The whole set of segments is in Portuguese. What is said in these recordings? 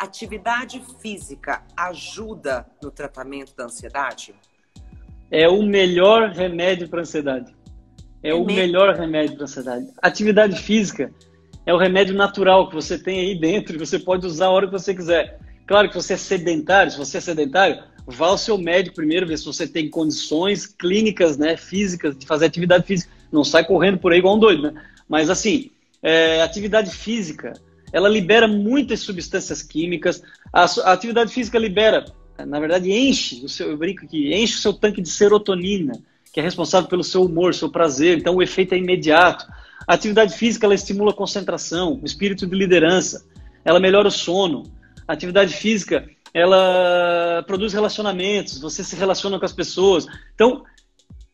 atividade física ajuda no tratamento da ansiedade? É o melhor remédio para ansiedade. É, é o melhor remédio para ansiedade. Atividade física é o remédio natural que você tem aí dentro e você pode usar a hora que você quiser. Claro que você é sedentário, se você é sedentário, vá ao seu médico primeiro, ver se você tem condições clínicas, né, físicas, de fazer atividade física. Não sai correndo por aí igual um doido, né? Mas assim, é, atividade física, ela libera muitas substâncias químicas. A, a, atividade física libera, na verdade, enche o seu, eu brinco aqui, enche o seu tanque de serotonina, que é responsável pelo seu humor, seu prazer. Então o efeito é imediato. A atividade física ela estimula a concentração, o espírito de liderança, ela melhora o sono. A atividade física ela produz relacionamentos, você se relaciona com as pessoas. Então,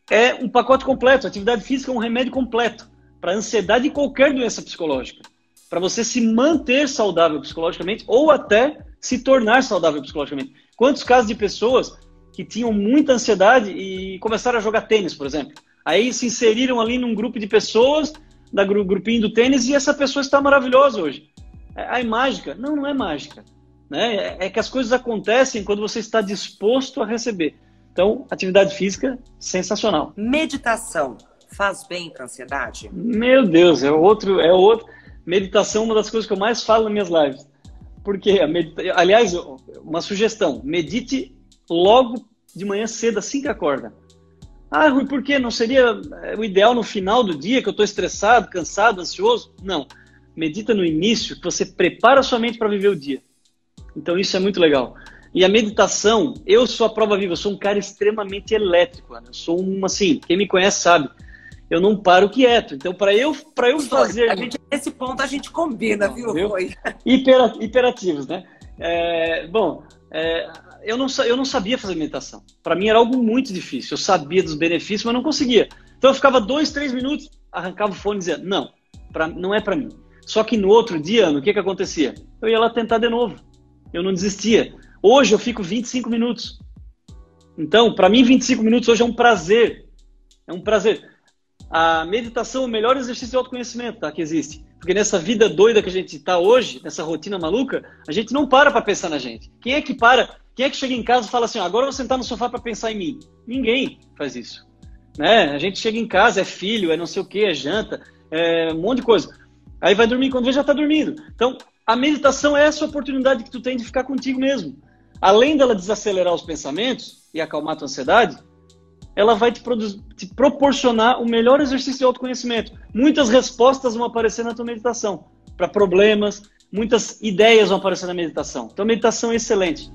é um pacote completo. A atividade física é um remédio completo para ansiedade e qualquer doença psicológica. Para você se manter saudável psicologicamente ou até se tornar saudável psicologicamente. Quantos casos de pessoas que tinham muita ansiedade e começaram a jogar tênis, por exemplo? Aí se inseriram ali num grupo de pessoas, da grupinho do tênis, e essa pessoa está maravilhosa hoje. É, é mágica? Não, não é mágica. Né? É, é que as coisas acontecem quando você está disposto a receber. Então, atividade física, sensacional. Meditação faz bem para a ansiedade? Meu Deus, é outro, é outro. Meditação é uma das coisas que eu mais falo nas minhas lives. Porque, a medita... aliás, uma sugestão: medite logo de manhã cedo, assim que acorda. Ah, Rui, por quê? Não seria é, o ideal no final do dia, que eu estou estressado, cansado, ansioso? Não. Medita no início, que você prepara a sua mente para viver o dia. Então, isso é muito legal. E a meditação, eu sou a prova viva, eu sou um cara extremamente elétrico, Eu sou um, assim, quem me conhece sabe, eu não paro quieto. Então, para eu, para eu fazer. A gente, nesse ponto a gente combina, viu, viu? Hiper, hiperativos, né? É, bom, é, eu, não, eu não sabia fazer meditação. Para mim era algo muito difícil. Eu sabia dos benefícios, mas não conseguia. Então eu ficava dois, três minutos, arrancava o fone e dizia: Não, pra, não é para mim. Só que no outro dia, o que, que acontecia? Eu ia lá tentar de novo. Eu não desistia. Hoje eu fico 25 minutos. Então, para mim, 25 minutos hoje é um prazer. É um prazer. A meditação é o melhor exercício de autoconhecimento tá, que existe. Porque nessa vida doida que a gente está hoje, nessa rotina maluca, a gente não para para pensar na gente. Quem é que para? Quem é que chega em casa e fala assim: agora eu vou sentar no sofá para pensar em mim? Ninguém faz isso. Né? A gente chega em casa, é filho, é não sei o que, é janta, é um monte de coisa. Aí vai dormir, quando vê já está dormindo. Então, a meditação é essa oportunidade que tu tem de ficar contigo mesmo além dela desacelerar os pensamentos e acalmar a tua ansiedade, ela vai te, te, proporcionar o melhor exercício de autoconhecimento. Muitas respostas vão aparecer na tua meditação para problemas, muitas ideias vão aparecer na meditação. Então, meditação é excelente.